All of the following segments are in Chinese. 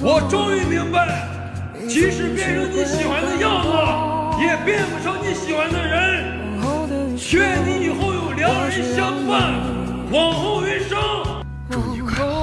我终于明白，即使变成你喜欢的样子，也变不成你喜欢的人。愿你以后有良人相伴，往后余生。祝你快乐。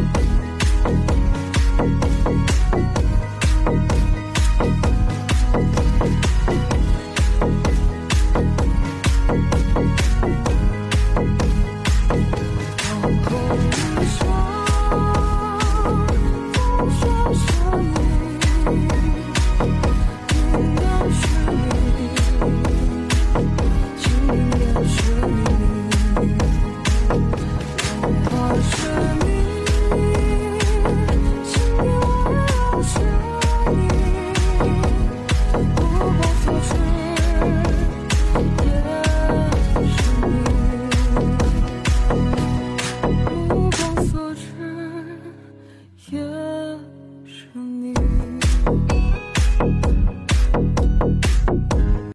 也